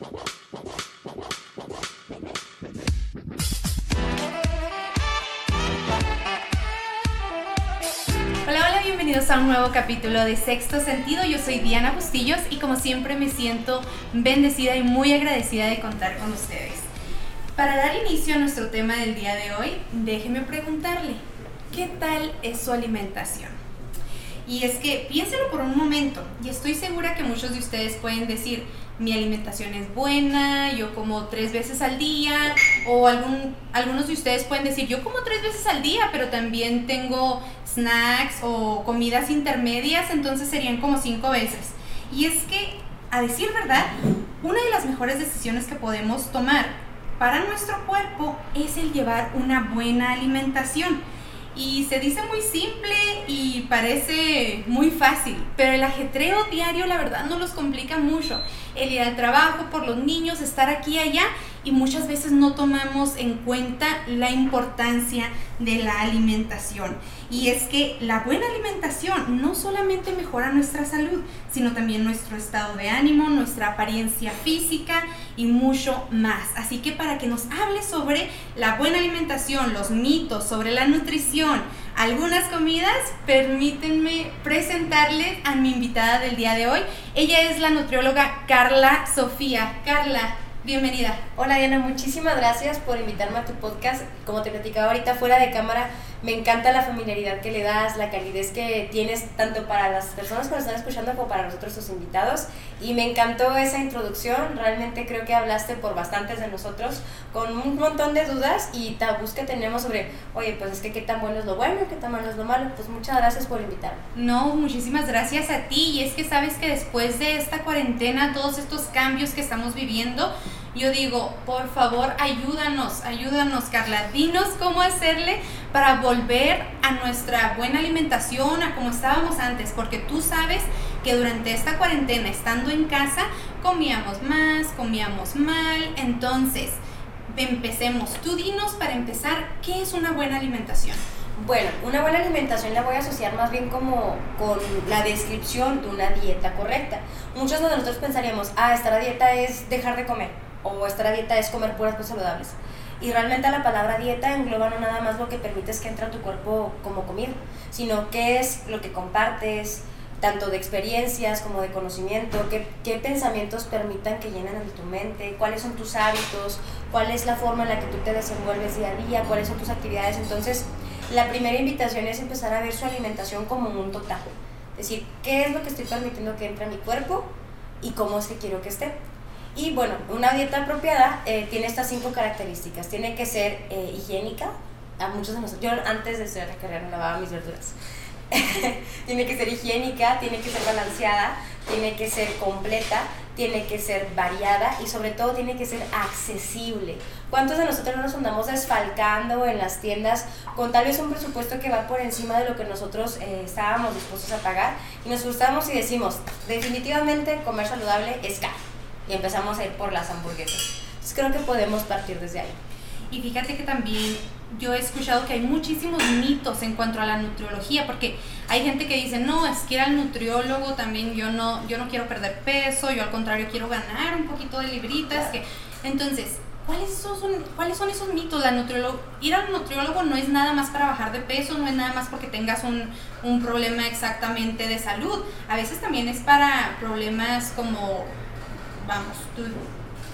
Hola, hola, bienvenidos a un nuevo capítulo de Sexto Sentido. Yo soy Diana Bustillos y como siempre me siento bendecida y muy agradecida de contar con ustedes. Para dar inicio a nuestro tema del día de hoy, déjeme preguntarle, ¿qué tal es su alimentación? Y es que piénselo por un momento, y estoy segura que muchos de ustedes pueden decir, mi alimentación es buena, yo como tres veces al día, o algún, algunos de ustedes pueden decir, yo como tres veces al día, pero también tengo snacks o comidas intermedias, entonces serían como cinco veces. Y es que, a decir verdad, una de las mejores decisiones que podemos tomar para nuestro cuerpo es el llevar una buena alimentación y se dice muy simple y parece muy fácil, pero el ajetreo diario la verdad no los complica mucho. El ir al trabajo por los niños, estar aquí y allá y muchas veces no tomamos en cuenta la importancia de la alimentación. Y es que la buena alimentación no solamente mejora nuestra salud, sino también nuestro estado de ánimo, nuestra apariencia física y mucho más. Así que para que nos hable sobre la buena alimentación, los mitos sobre la nutrición, algunas comidas, permítanme presentarles a mi invitada del día de hoy. Ella es la nutrióloga Carla Sofía. Carla, Bienvenida. Hola Diana, muchísimas gracias por invitarme a tu podcast. Como te platicaba ahorita fuera de cámara, me encanta la familiaridad que le das, la calidez que tienes tanto para las personas que nos están escuchando como para nosotros tus invitados. Y me encantó esa introducción, realmente creo que hablaste por bastantes de nosotros con un montón de dudas y tabús que tenemos sobre, oye, pues es que qué tan bueno es lo bueno, qué tan malo es lo malo. Pues muchas gracias por invitarme. No, muchísimas gracias a ti. Y es que sabes que después de esta cuarentena, todos estos cambios que estamos viviendo, yo digo, por favor, ayúdanos, ayúdanos, Carla. Dinos cómo hacerle para volver a nuestra buena alimentación, a como estábamos antes, porque tú sabes que durante esta cuarentena, estando en casa, comíamos más, comíamos mal. Entonces, empecemos. Tú dinos para empezar, ¿qué es una buena alimentación? Bueno, una buena alimentación la voy a asociar más bien como con la descripción de una dieta correcta. Muchos de nosotros pensaríamos, ah, esta dieta es dejar de comer o esta dieta es comer puras cosas saludables. Y realmente la palabra dieta engloba no nada más lo que permites que entre a tu cuerpo como comida, sino qué es lo que compartes, tanto de experiencias como de conocimiento, qué, qué pensamientos permitan que llenen tu mente, cuáles son tus hábitos, cuál es la forma en la que tú te desenvuelves día a día, cuáles son tus actividades. Entonces, la primera invitación es empezar a ver su alimentación como un total. Es decir, qué es lo que estoy permitiendo que entre a mi cuerpo y cómo es que quiero que esté. Y bueno, una dieta apropiada eh, tiene estas cinco características. Tiene que ser eh, higiénica. A muchos de nosotros, yo antes de estudiar la carrera lavaba mis verduras. tiene que ser higiénica, tiene que ser balanceada, tiene que ser completa, tiene que ser variada y sobre todo tiene que ser accesible. ¿Cuántos de nosotros no nos andamos desfalcando en las tiendas con tal vez un presupuesto que va por encima de lo que nosotros eh, estábamos dispuestos a pagar y nos gustamos y decimos, definitivamente comer saludable es caro y empezamos a ir por las hamburguesas. Entonces creo que podemos partir desde ahí. Y fíjate que también yo he escuchado que hay muchísimos mitos en cuanto a la nutriología, porque hay gente que dice, no, es que ir al nutriólogo también yo no, yo no quiero perder peso, yo al contrario quiero ganar un poquito de libritas. Que... Entonces, ¿cuáles son, ¿cuáles son esos mitos? La nutriólogo, ir al nutriólogo no es nada más para bajar de peso, no es nada más porque tengas un, un problema exactamente de salud. A veces también es para problemas como vamos, tú,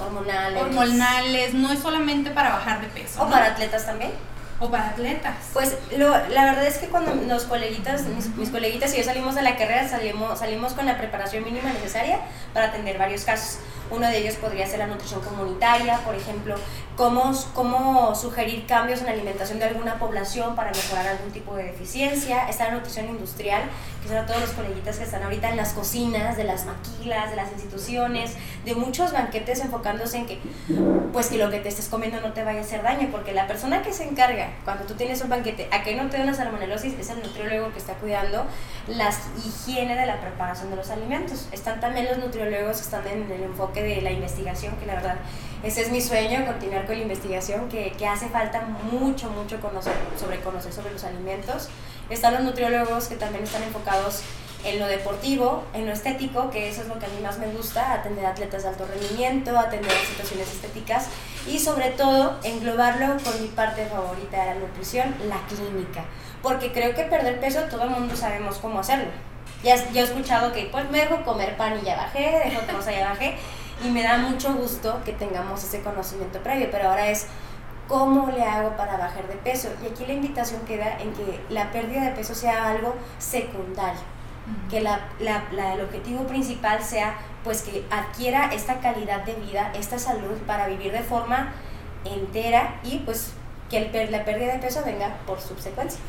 hormonales. hormonales, no es solamente para bajar de peso. O para atletas también. O para atletas. Pues lo, la verdad es que cuando los coleguitas, mis, coleguitas y yo salimos de la carrera, salimos, salimos con la preparación mínima necesaria para atender varios casos. Uno de ellos podría ser la nutrición comunitaria, por ejemplo, cómo, cómo sugerir cambios en la alimentación de alguna población para mejorar algún tipo de deficiencia. Está la nutrición industrial, que son todos los coleguitas que están ahorita en las cocinas, de las maquilas, de las instituciones, de muchos banquetes enfocándose en que, pues que lo que te estés comiendo no te vaya a hacer daño, porque la persona que se encarga cuando tú tienes un banquete a que no te dé una salmonelosis es el nutriólogo que está cuidando la higiene de la preparación de los alimentos. Están también los nutriólogos que están en el enfoque de la investigación, que la verdad ese es mi sueño, continuar con la investigación, que, que hace falta mucho, mucho conocer sobre conocer sobre los alimentos. Están los nutriólogos que también están enfocados en lo deportivo, en lo estético, que eso es lo que a mí más me gusta, atender atletas de alto rendimiento, atender situaciones estéticas y sobre todo englobarlo con mi parte favorita de la nutrición, la clínica, porque creo que perder peso todo el mundo sabemos cómo hacerlo. Ya, ya he escuchado que pues me dejo comer pan y ya bajé, dejo cosa y ya bajé, y me da mucho gusto que tengamos ese conocimiento previo, pero ahora es ¿Cómo le hago para bajar de peso? Y aquí la invitación queda en que la pérdida de peso sea algo secundario, que la, la, el objetivo principal sea pues que adquiera esta calidad de vida, esta salud para vivir de forma entera y pues que el, la pérdida de peso venga por subsecuencia.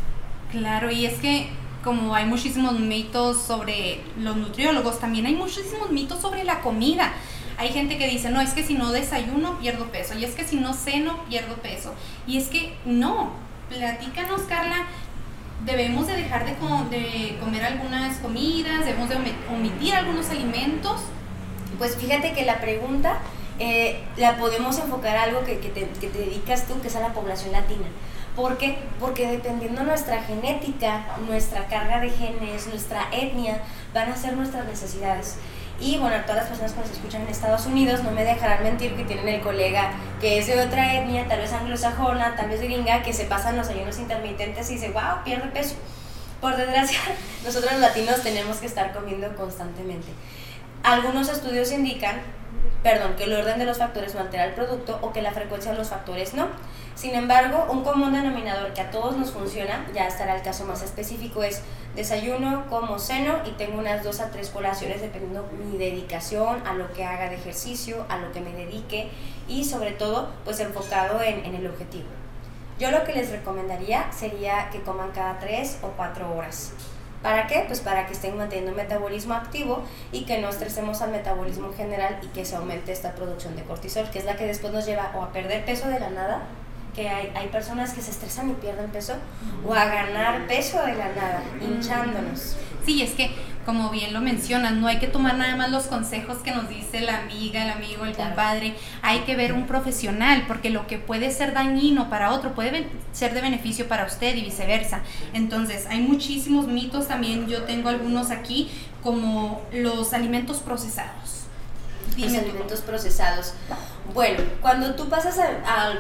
Claro, y es que como hay muchísimos mitos sobre los nutriólogos, también hay muchísimos mitos sobre la comida. Hay gente que dice, no, es que si no desayuno pierdo peso, y es que si no ceno pierdo peso. Y es que no, platícanos Carla, debemos de dejar de, comer algunas comidas, debemos de omitir algunos alimentos. Pues fíjate que la pregunta eh, la podemos enfocar a algo que, que, te, que te dedicas tú, que es a la población latina. ¿Por qué? Porque dependiendo nuestra genética, nuestra carga de genes, nuestra etnia, van a ser nuestras necesidades. Y bueno, todas las personas que nos escuchan en Estados Unidos no me dejarán mentir que tienen el colega que es de otra etnia, tal vez anglosajona, tal vez gringa, que se pasan los ayunos intermitentes y dice, wow, pierde peso. Por desgracia, nosotros latinos tenemos que estar comiendo constantemente. Algunos estudios indican, perdón, que el orden de los factores no altera el producto o que la frecuencia de los factores no. Sin embargo, un común denominador que a todos nos funciona, ya estará el caso más específico, es desayuno, como seno y tengo unas dos a tres colaciones dependiendo mi dedicación, a lo que haga de ejercicio, a lo que me dedique y sobre todo pues enfocado en, en el objetivo. Yo lo que les recomendaría sería que coman cada tres o cuatro horas. ¿Para qué? Pues para que estén manteniendo un metabolismo activo y que no estresemos al metabolismo en general y que se aumente esta producción de cortisol, que es la que después nos lleva o a perder peso de la nada que hay, hay, personas que se estresan y pierden peso o a ganar peso de la nada, hinchándonos. Sí, es que como bien lo mencionas, no hay que tomar nada más los consejos que nos dice la amiga, el amigo, el compadre, hay que ver un profesional, porque lo que puede ser dañino para otro puede ser de beneficio para usted y viceversa. Entonces, hay muchísimos mitos también, yo tengo algunos aquí, como los alimentos procesados los alimentos procesados. Bueno, cuando tú pasas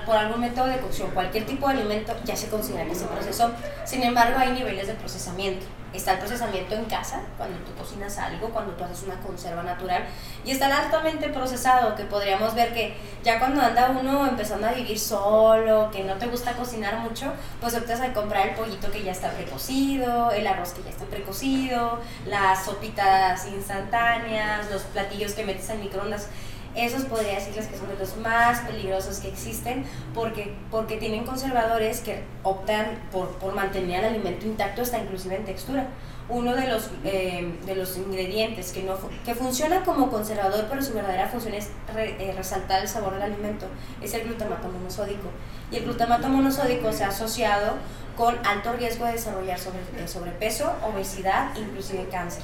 por algún método de cocción, cualquier tipo de alimento ya se considera que se procesó. Sin embargo, hay niveles de procesamiento. Está el procesamiento en casa, cuando tú cocinas algo, cuando tú haces una conserva natural, y está altamente procesado, que podríamos ver que ya cuando anda uno empezando a vivir solo, que no te gusta cocinar mucho, pues optas a comprar el pollito que ya está precocido, el arroz que ya está precocido, las sopitas instantáneas, los platillos que metes en microondas esos podría decirles que son de los más peligrosos que existen porque, porque tienen conservadores que optan por, por mantener el alimento intacto hasta inclusive en textura. Uno de los, eh, de los ingredientes que, no, que funciona como conservador pero su verdadera función es eh, resaltar el sabor del alimento es el glutamato monosódico. Y el glutamato monosódico se ha asociado con alto riesgo de desarrollar sobre, sobrepeso, obesidad, inclusive cáncer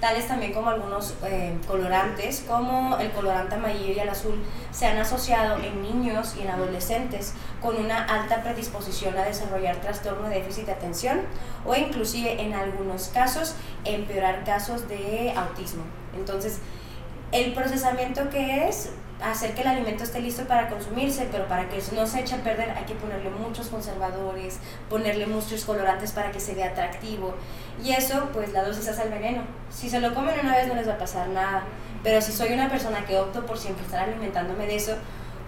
tales también como algunos eh, colorantes, como el colorante amarillo y el azul, se han asociado en niños y en adolescentes con una alta predisposición a desarrollar trastorno de déficit de atención o inclusive en algunos casos empeorar casos de autismo. Entonces, el procesamiento que es hacer que el alimento esté listo para consumirse, pero para que no se eche a perder hay que ponerle muchos conservadores, ponerle muchos colorantes para que se vea atractivo. Y eso, pues la dosis hace el veneno. Si se lo comen una vez no les va a pasar nada, pero si soy una persona que opto por siempre estar alimentándome de eso,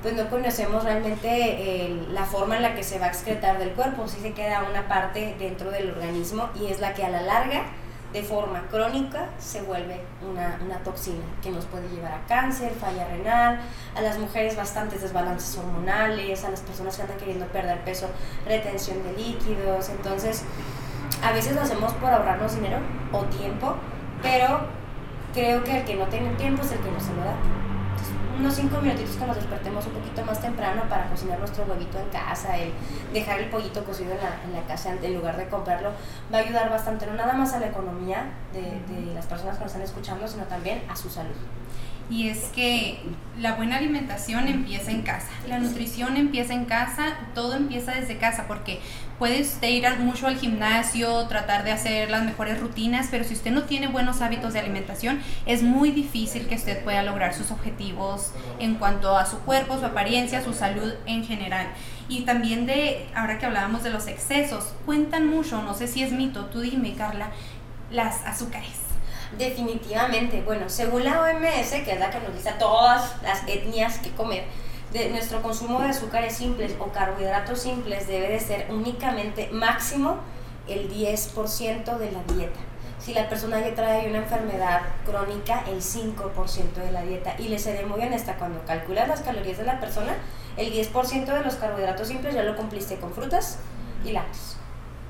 pues no conocemos realmente la forma en la que se va a excretar del cuerpo, si se queda una parte dentro del organismo y es la que a la larga de forma crónica se vuelve una, una, toxina que nos puede llevar a cáncer, falla renal, a las mujeres bastantes desbalances hormonales, a las personas que andan queriendo perder peso, retención de líquidos. Entonces, a veces lo hacemos por ahorrarnos dinero o tiempo, pero creo que el que no tiene tiempo es el que no se lo da unos 5 minutitos que nos despertemos un poquito más temprano para cocinar nuestro huevito en casa, el dejar el pollito cocido en la, en la casa en lugar de comprarlo, va a ayudar bastante, no nada más a la economía de, de las personas que nos están escuchando, sino también a su salud. y es que la buena alimentación empieza en casa, la nutrición empieza en casa, todo empieza desde casa, porque puede usted ir mucho al gimnasio, tratar de hacer las mejores rutinas, pero si usted no tiene buenos hábitos de alimentación, es muy difícil que usted pueda lograr sus objetivos en cuanto a su cuerpo, su apariencia, su salud en general. Y también de, ahora que hablábamos de los excesos, cuentan mucho, no sé si es mito, tú dime Carla, las azúcares. Definitivamente. Bueno, según la OMS, que es la que nos dice a todas las etnias que comer, de nuestro consumo de azúcares simples o carbohidratos simples debe de ser únicamente máximo el 10% de la dieta. Si la persona ya trae una enfermedad crónica, el 5% de la dieta. Y le seré muy honesta, cuando calculas las calorías de la persona, el 10% de los carbohidratos simples ya lo cumpliste con frutas y lácteos.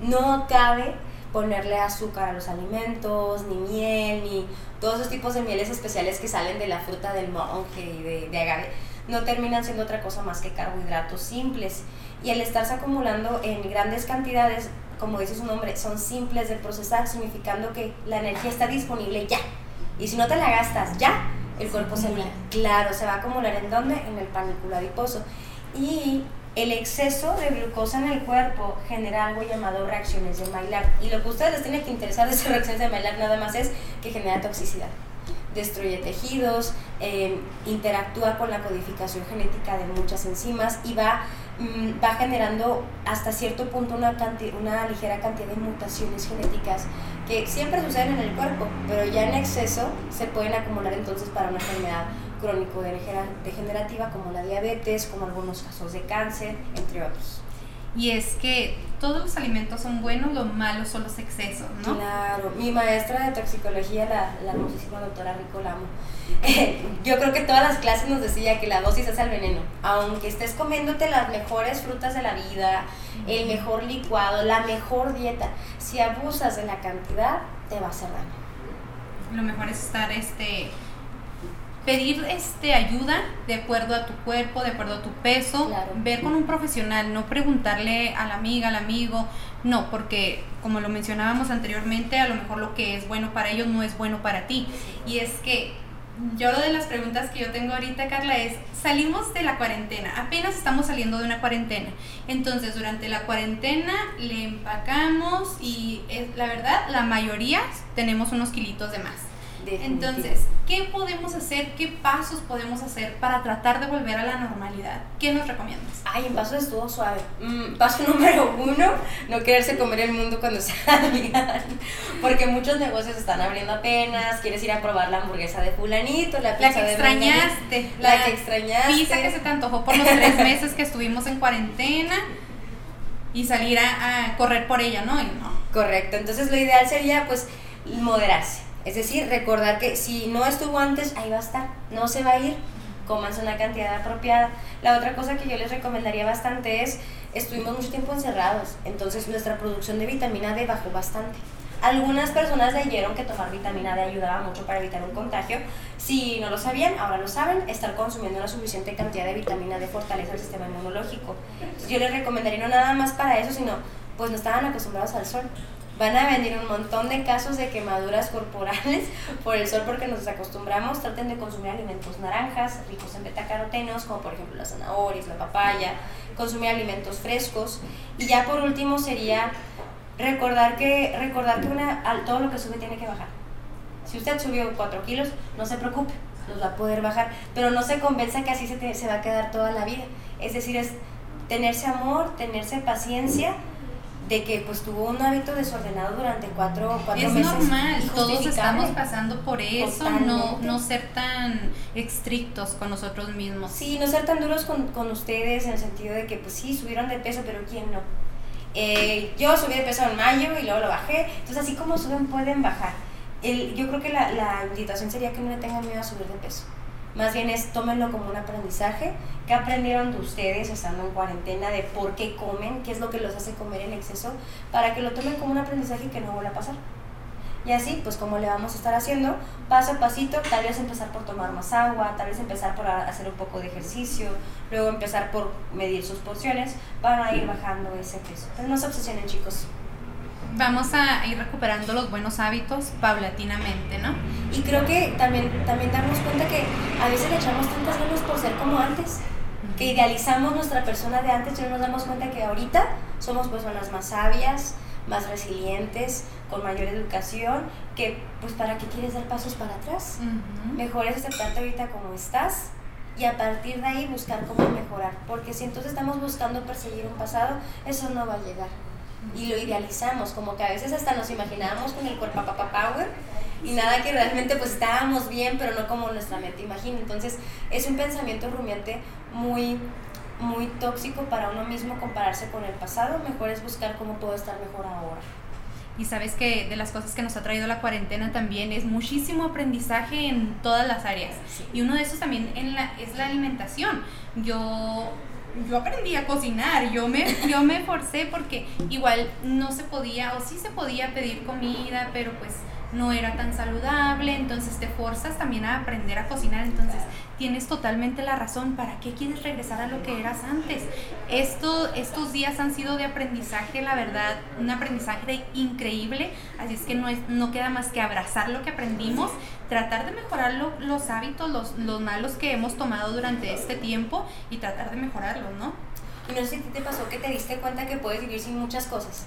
No cabe ponerle azúcar a los alimentos, ni miel, ni todos esos tipos de mieles especiales que salen de la fruta del monje y de agave, no terminan siendo otra cosa más que carbohidratos simples. Y el estarse acumulando en grandes cantidades, como dice su nombre, son simples de procesar, significando que la energía está disponible ya. Y si no te la gastas ya, el cuerpo se, se claro, se va a acumular en dónde? En el panículo adiposo. Y el exceso de glucosa en el cuerpo genera algo llamado reacciones de Maillard. Y lo que a ustedes les tiene que interesar de esas reacciones de Maillard nada más es que genera toxicidad. Destruye tejidos, em, interactúa con la codificación genética de muchas enzimas y va, mm, va generando hasta cierto punto una, una ligera cantidad de mutaciones genéticas que siempre suceden en el cuerpo, pero ya en exceso se pueden acumular entonces para una enfermedad crónico-degenerativa como la diabetes, como algunos casos de cáncer, entre otros. Y es que todos los alimentos son buenos, lo malo son los excesos, ¿no? Claro, mi maestra de toxicología, la, la hermosísima doctora Rico Lamo, yo creo que todas las clases nos decía que la dosis es el veneno. Aunque estés comiéndote las mejores frutas de la vida, el mejor licuado, la mejor dieta, si abusas de la cantidad, te va a hacer daño. Lo mejor es estar este pedir este ayuda de acuerdo a tu cuerpo, de acuerdo a tu peso, ver con un profesional, no preguntarle a la amiga, al amigo, no, porque como lo mencionábamos anteriormente, a lo mejor lo que es bueno para ellos no es bueno para ti. Y es que yo lo de las preguntas que yo tengo ahorita, Carla, es, salimos de la cuarentena, apenas estamos saliendo de una cuarentena. Entonces, durante la cuarentena le empacamos y es, la verdad, la mayoría tenemos unos kilitos de más. Entonces, ¿qué podemos hacer? ¿Qué pasos podemos hacer para tratar de volver a la normalidad? ¿Qué nos recomiendas? Ay, en paso estuvo suave. Mm, paso número uno, no quererse comer el mundo cuando salgan. Porque muchos negocios están abriendo apenas. Quieres ir a probar la hamburguesa de fulanito, la pizza la que extrañaste. la, que extrañaste. Pizza que se te antojó por los tres meses que estuvimos en cuarentena y salir a, a correr por ella, ¿no? Y no. Correcto. Entonces, lo ideal sería, pues, moderarse es decir, recordar que si no estuvo antes, ahí va a estar, no se va a ir, comanse una cantidad apropiada. La otra cosa que yo les recomendaría bastante es, estuvimos mucho tiempo encerrados, entonces nuestra producción de vitamina D bajó bastante. Algunas personas leyeron que tomar vitamina D ayudaba mucho para evitar un contagio. Si no lo sabían, ahora lo saben, estar consumiendo una suficiente cantidad de vitamina D fortalece el sistema inmunológico. yo les recomendaría no nada más para eso, sino pues no estaban acostumbrados al sol van a venir un montón de casos de quemaduras corporales por el sol porque nos acostumbramos. Traten de consumir alimentos naranjas, ricos en betacarotenos, como por ejemplo las zanahorias, la papaya, consumir alimentos frescos. Y ya por último sería recordar que, recordar que una, todo lo que sube tiene que bajar. Si usted subió 4 kilos, no se preocupe, los va a poder bajar, pero no se convenza que así se, se va a quedar toda la vida. Es decir, es tenerse amor, tenerse paciencia de que pues tuvo un hábito desordenado durante cuatro, cuatro es meses. Es normal, todos estamos pasando por eso, no, no ser tan estrictos con nosotros mismos. Sí, no ser tan duros con, con ustedes en el sentido de que pues sí, subieron de peso, pero ¿quién no? Eh, yo subí de peso en mayo y luego lo bajé, entonces así como suben pueden bajar. El, yo creo que la, la invitación sería que no le tengan miedo a subir de peso. Más bien es tómenlo como un aprendizaje. ¿Qué aprendieron de ustedes estando en cuarentena de por qué comen? ¿Qué es lo que los hace comer en exceso? Para que lo tomen como un aprendizaje que no vuelva a pasar. Y así, pues como le vamos a estar haciendo, paso a pasito, tal vez empezar por tomar más agua, tal vez empezar por hacer un poco de ejercicio, luego empezar por medir sus porciones, van a ir bajando ese peso. Pero no se obsesionen chicos. Vamos a ir recuperando los buenos hábitos paulatinamente, ¿no? Y creo que también, también darnos cuenta que a veces le echamos tantas ganas por ser como antes, que idealizamos nuestra persona de antes y no nos damos cuenta que ahorita somos personas más sabias, más resilientes, con mayor educación, que pues para qué quieres dar pasos para atrás. Mejor es aceptarte ahorita como estás y a partir de ahí buscar cómo mejorar, porque si entonces estamos buscando perseguir un pasado, eso no va a llegar. Y lo idealizamos, como que a veces hasta nos imaginábamos con el cuerpo papá power y nada que realmente pues estábamos bien, pero no como nuestra mente imagina. Entonces es un pensamiento rumiante muy muy tóxico para uno mismo compararse con el pasado, mejor es buscar cómo puedo estar mejor ahora. Y sabes que de las cosas que nos ha traído la cuarentena también es muchísimo aprendizaje en todas las áreas. Y uno de esos también en la, es la alimentación. Yo yo aprendí a cocinar, yo me, yo me forcé porque igual no se podía, o sí se podía pedir comida, pero pues no era tan saludable, entonces te forzas también a aprender a cocinar, entonces tienes totalmente la razón, ¿para qué quieres regresar a lo que eras antes? Esto, estos días han sido de aprendizaje, la verdad, un aprendizaje increíble, así es que no, es, no queda más que abrazar lo que aprendimos, tratar de mejorar los hábitos, los, los malos que hemos tomado durante este tiempo y tratar de mejorarlos, ¿no? Y no sé si te pasó que te diste cuenta que puedes vivir sin muchas cosas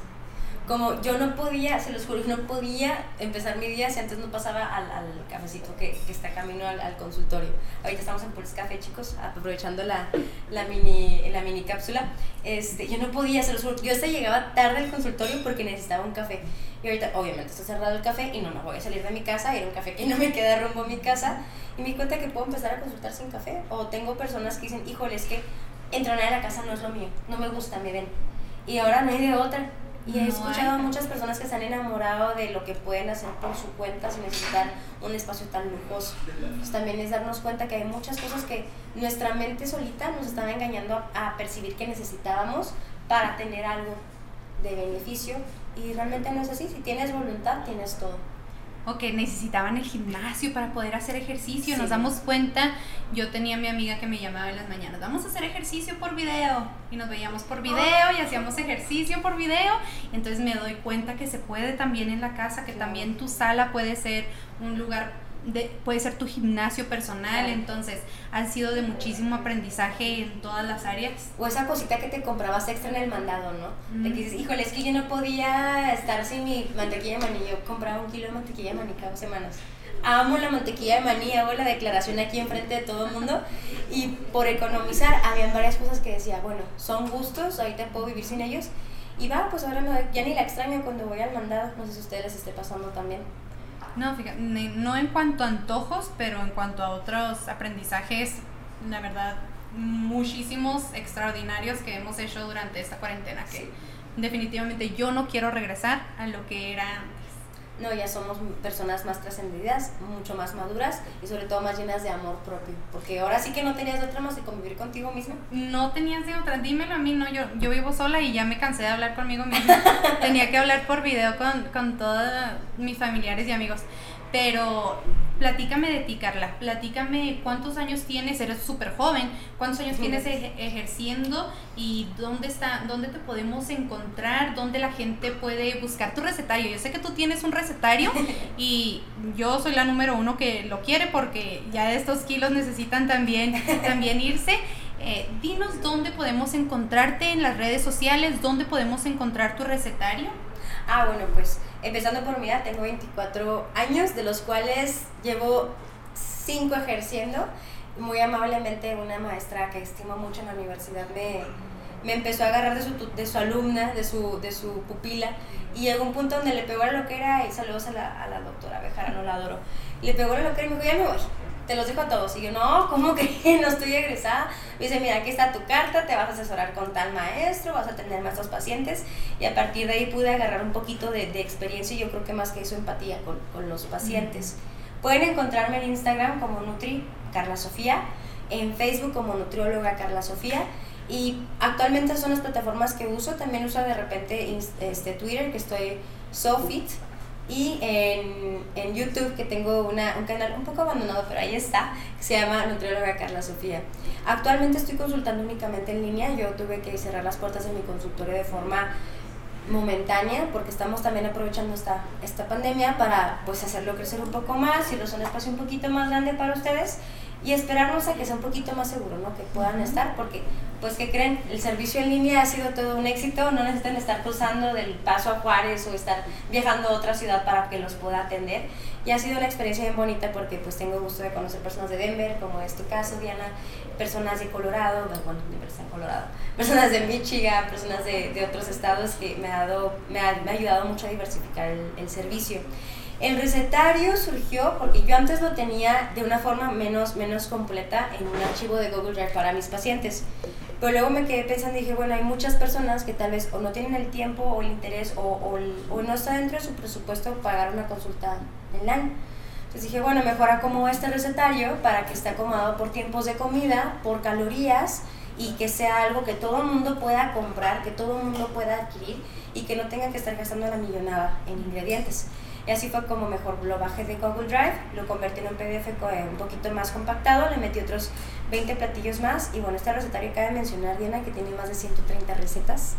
como yo no podía, se los juro, no podía empezar mi día si antes no pasaba al, al cafecito que, está camino al, consultorio. Ahorita estamos en Pulse Café, chicos, aprovechando la, mini, la mini cápsula. Este, yo no podía, se los juro, yo hasta llegaba tarde al consultorio porque necesitaba un café. Y ahorita, obviamente, está cerrado el café y no, no voy a salir de mi casa, ir a un café que no me queda rumbo a mi casa. Y me di cuenta que puedo empezar a consultar sin café. O tengo personas que dicen, híjole, es que entrenar en la casa no es lo mío, no me gusta, me ven. Y ahora no hay de otra y he escuchado a muchas personas que se han enamorado de lo que pueden hacer por su cuenta sin necesitar un espacio tan lujoso. Pues también es darnos cuenta que hay muchas cosas que nuestra mente solita nos estaba engañando a, a percibir que necesitábamos para tener algo de beneficio y realmente no es así. Si tienes voluntad, tienes todo o que necesitaban el gimnasio para poder hacer ejercicio. Nos damos cuenta, yo tenía a mi amiga que me llamaba en las mañanas, vamos a hacer ejercicio por video. Y nos veíamos por video y hacíamos ejercicio por video. Entonces me doy cuenta que se puede también en la casa, que también tu sala puede ser un lugar puede ser tu gimnasio personal, entonces han sido de muchísimo aprendizaje en todas las áreas. O esa cosita que te comprabas extra en el mandado, ¿no? De que dices, híjole, es que yo no podía estar sin mi mantequilla de maní, yo compraba un kilo de mantequilla de maní cada semanas. Amo la mantequilla de maní, hago la declaración aquí enfrente de todo el mundo y por economizar habían varias cosas que decía, bueno, son gustos, ahorita puedo vivir sin ellos y va, pues ahora ya ni la extraño cuando voy al mandado, no sé si a ustedes les esté pasando también. No, fíjate, no en cuanto a antojos, pero en cuanto a otros aprendizajes, la verdad, muchísimos extraordinarios que hemos hecho durante esta cuarentena, que definitivamente yo no quiero regresar a lo que era no, ya somos personas más trascendidas, mucho más maduras y sobre todo más llenas de amor propio. Porque ahora sí que no tenías de otra más de convivir contigo misma. No tenías de otra, dímelo a mí, no, yo, yo vivo sola y ya me cansé de hablar conmigo misma. Tenía que hablar por video con, con todos mis familiares y amigos. Pero platícame de ti, Carla. Platícame cuántos años tienes, eres súper joven, cuántos años tienes ejerciendo y dónde está, dónde te podemos encontrar, dónde la gente puede buscar tu recetario. Yo sé que tú tienes un recetario y yo soy la número uno que lo quiere porque ya estos kilos necesitan también, también irse. Eh, dinos dónde podemos encontrarte en las redes sociales, dónde podemos encontrar tu recetario. Ah, bueno, pues empezando por mi edad, tengo 24 años, de los cuales llevo 5 ejerciendo. Muy amablemente una maestra que estimo mucho en la universidad me, me empezó a agarrar de su, de su alumna, de su, de su pupila, y llegó un punto donde le pegó a lo que era, y saludos a la, a la doctora no la adoro, le pegó a lo que era y me dijo, ya me voy te los dejo a todos. Y yo, no, ¿cómo que no estoy egresada? Me dice, mira, aquí está tu carta, te vas a asesorar con tal maestro, vas a tener más dos pacientes. Y a partir de ahí pude agarrar un poquito de, de experiencia y yo creo que más que eso, empatía con, con los pacientes. Pueden encontrarme en Instagram como Nutri Carla Sofía, en Facebook como Nutrióloga Carla Sofía. Y actualmente son las plataformas que uso. También uso de repente este, Twitter, que estoy SoFit y en, en YouTube, que tengo una, un canal un poco abandonado, pero ahí está, que se llama Nutrióloga Carla Sofía. Actualmente estoy consultando únicamente en línea. Yo tuve que cerrar las puertas de mi consultorio de forma momentánea porque estamos también aprovechando esta, esta pandemia para pues hacerlo crecer un poco más y un espacio un poquito más grande para ustedes y esperarnos a que sea un poquito más seguro, ¿no? Que puedan estar, porque, pues, que creen? El servicio en línea ha sido todo un éxito, no necesitan estar cruzando del paso a Juárez o estar viajando a otra ciudad para que los pueda atender. Y ha sido una experiencia bien bonita porque, pues, tengo gusto de conocer personas de Denver, como es tu caso, Diana, personas de Colorado, bueno, de Colorado, personas de Michigan, personas de, de, otros estados que me ha, dado, me ha, me ha ayudado mucho a diversificar el, el servicio. El recetario surgió porque yo antes lo tenía de una forma menos, menos completa en un archivo de Google Drive para mis pacientes. Pero luego me quedé pensando y dije, bueno, hay muchas personas que tal vez o no tienen el tiempo o el interés o, o, o no está dentro de su presupuesto pagar una consulta online. Entonces dije, bueno, mejor acomodo este recetario para que esté acomodado por tiempos de comida, por calorías y que sea algo que todo el mundo pueda comprar, que todo el mundo pueda adquirir y que no tenga que estar gastando la millonada en ingredientes. Y así fue como mejor lo bajé de Google Drive, lo convertí en un PDF un poquito más compactado, le metí otros 20 platillos más. Y bueno, este recetario cabe mencionar, Diana, que tiene más de 130 recetas.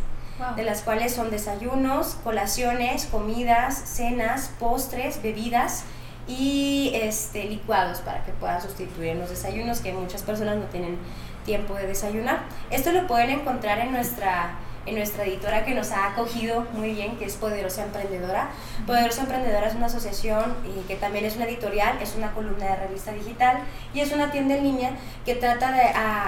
de las cuales son desayunos, colaciones, comidas, cenas, postres, bebidas y este, licuados para que puedan sustituir los desayunos, que muchas personas no tienen tiempo de desayunar. Esto lo pueden encontrar en nuestra en nuestra editora que nos ha acogido muy bien, que es Poderosa Emprendedora. Poderosa Emprendedora es una asociación y que también es una editorial, es una columna de revista digital y es una tienda en línea que trata de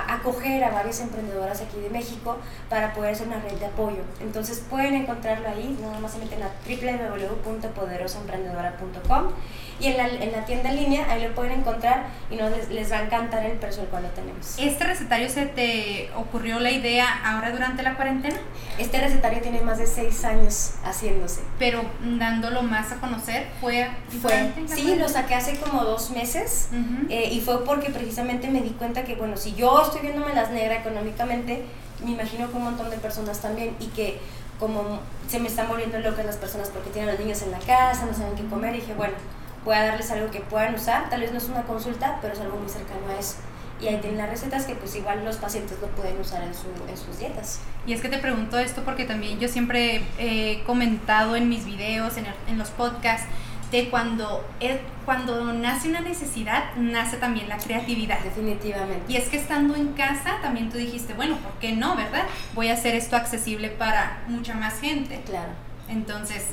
acoger a varias emprendedoras aquí de México para poder ser una red de apoyo. Entonces pueden encontrarlo ahí, nada más se meten a www.poderosaemprendedora.com y en la, en la, tienda en línea ahí lo pueden encontrar y no les, les va a encantar el precio al cual lo tenemos. ¿Este recetario se te ocurrió la idea ahora durante la cuarentena? Este recetario tiene más de seis años haciéndose. Pero dándolo más a conocer, ¿fue Fue, sí, lo saqué hace como dos meses eh, y fue porque precisamente me di cuenta que, bueno, si yo estoy viéndome las negras económicamente, me imagino que un montón de personas también y que como se me están volviendo locas las personas porque tienen a los niños en la casa, no saben qué comer, y dije, bueno, voy a darles algo que puedan usar, tal vez no es una consulta, pero es algo muy cercano a eso y ahí tienen las recetas que pues igual los pacientes lo pueden usar en, su, en sus dietas. Y es que te pregunto esto porque también yo siempre he comentado en mis videos, en, en los podcasts, de cuando, cuando nace una necesidad, nace también la creatividad. Definitivamente. Y es que estando en casa, también tú dijiste, bueno, ¿por qué no, verdad? Voy a hacer esto accesible para mucha más gente. Claro. Entonces,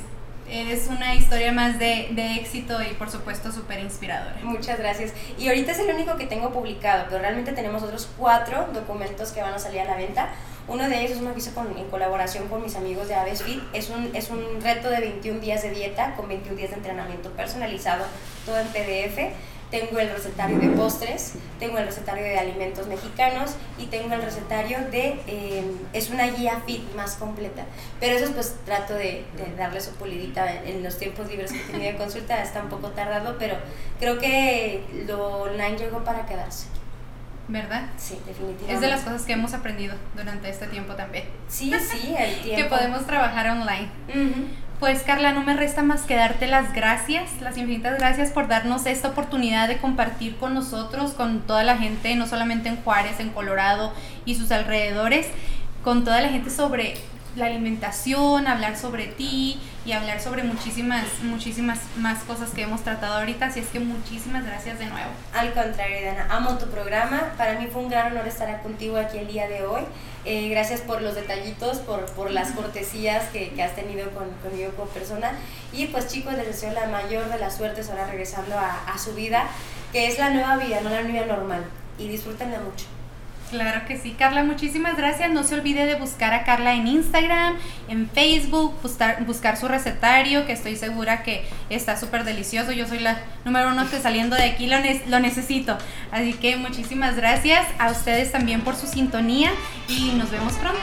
Eres una historia más de, de éxito y por supuesto súper inspiradora. Muchas gracias. Y ahorita es el único que tengo publicado, pero realmente tenemos otros cuatro documentos que van a salir a la venta. Uno de ellos es una que con, en colaboración con mis amigos de Avesfit. Es un, es un reto de 21 días de dieta con 21 días de entrenamiento personalizado, todo en PDF tengo el recetario de postres, tengo el recetario de alimentos mexicanos y tengo el recetario de, em, es una guía fit más completa. Pero eso pues trato de, de darle su pulidita en, los tiempos libres que tenido de consulta, está un poco tardado, pero creo que lo online llegó para quedarse. ¿Verdad? Sí, definitivamente. Es de las cosas que hemos aprendido durante este tiempo también. Sí, sí, el tiempo. que podemos trabajar online. Pues Carla, no me resta más que darte las gracias, las infinitas gracias por darnos esta oportunidad de compartir con nosotros, con toda la gente, no solamente en Juárez, en Colorado y sus alrededores, con toda la gente sobre la alimentación, hablar sobre ti y hablar sobre muchísimas, muchísimas más cosas que hemos tratado ahorita. Así es que muchísimas gracias de nuevo. Al contrario, Dana, amo tu programa. Para mí fue un gran honor estar contigo aquí el día de hoy. Eh, gracias por los detallitos, por, por las cortesías que, has tenido con, conmigo como persona. Y pues chicos, les deseo la mayor de las suertes ahora regresando a, a su vida, que es la nueva vida, no la vida normal. Y disfrútenla mucho. Claro que sí, Carla, muchísimas gracias. No se olvide de buscar a Carla en Instagram, en Facebook, buscar, su recetario, que estoy segura que está súper delicioso. Yo soy la número uno que saliendo de aquí lo, lo necesito. Así que muchísimas gracias a ustedes también por su sintonía y nos vemos pronto.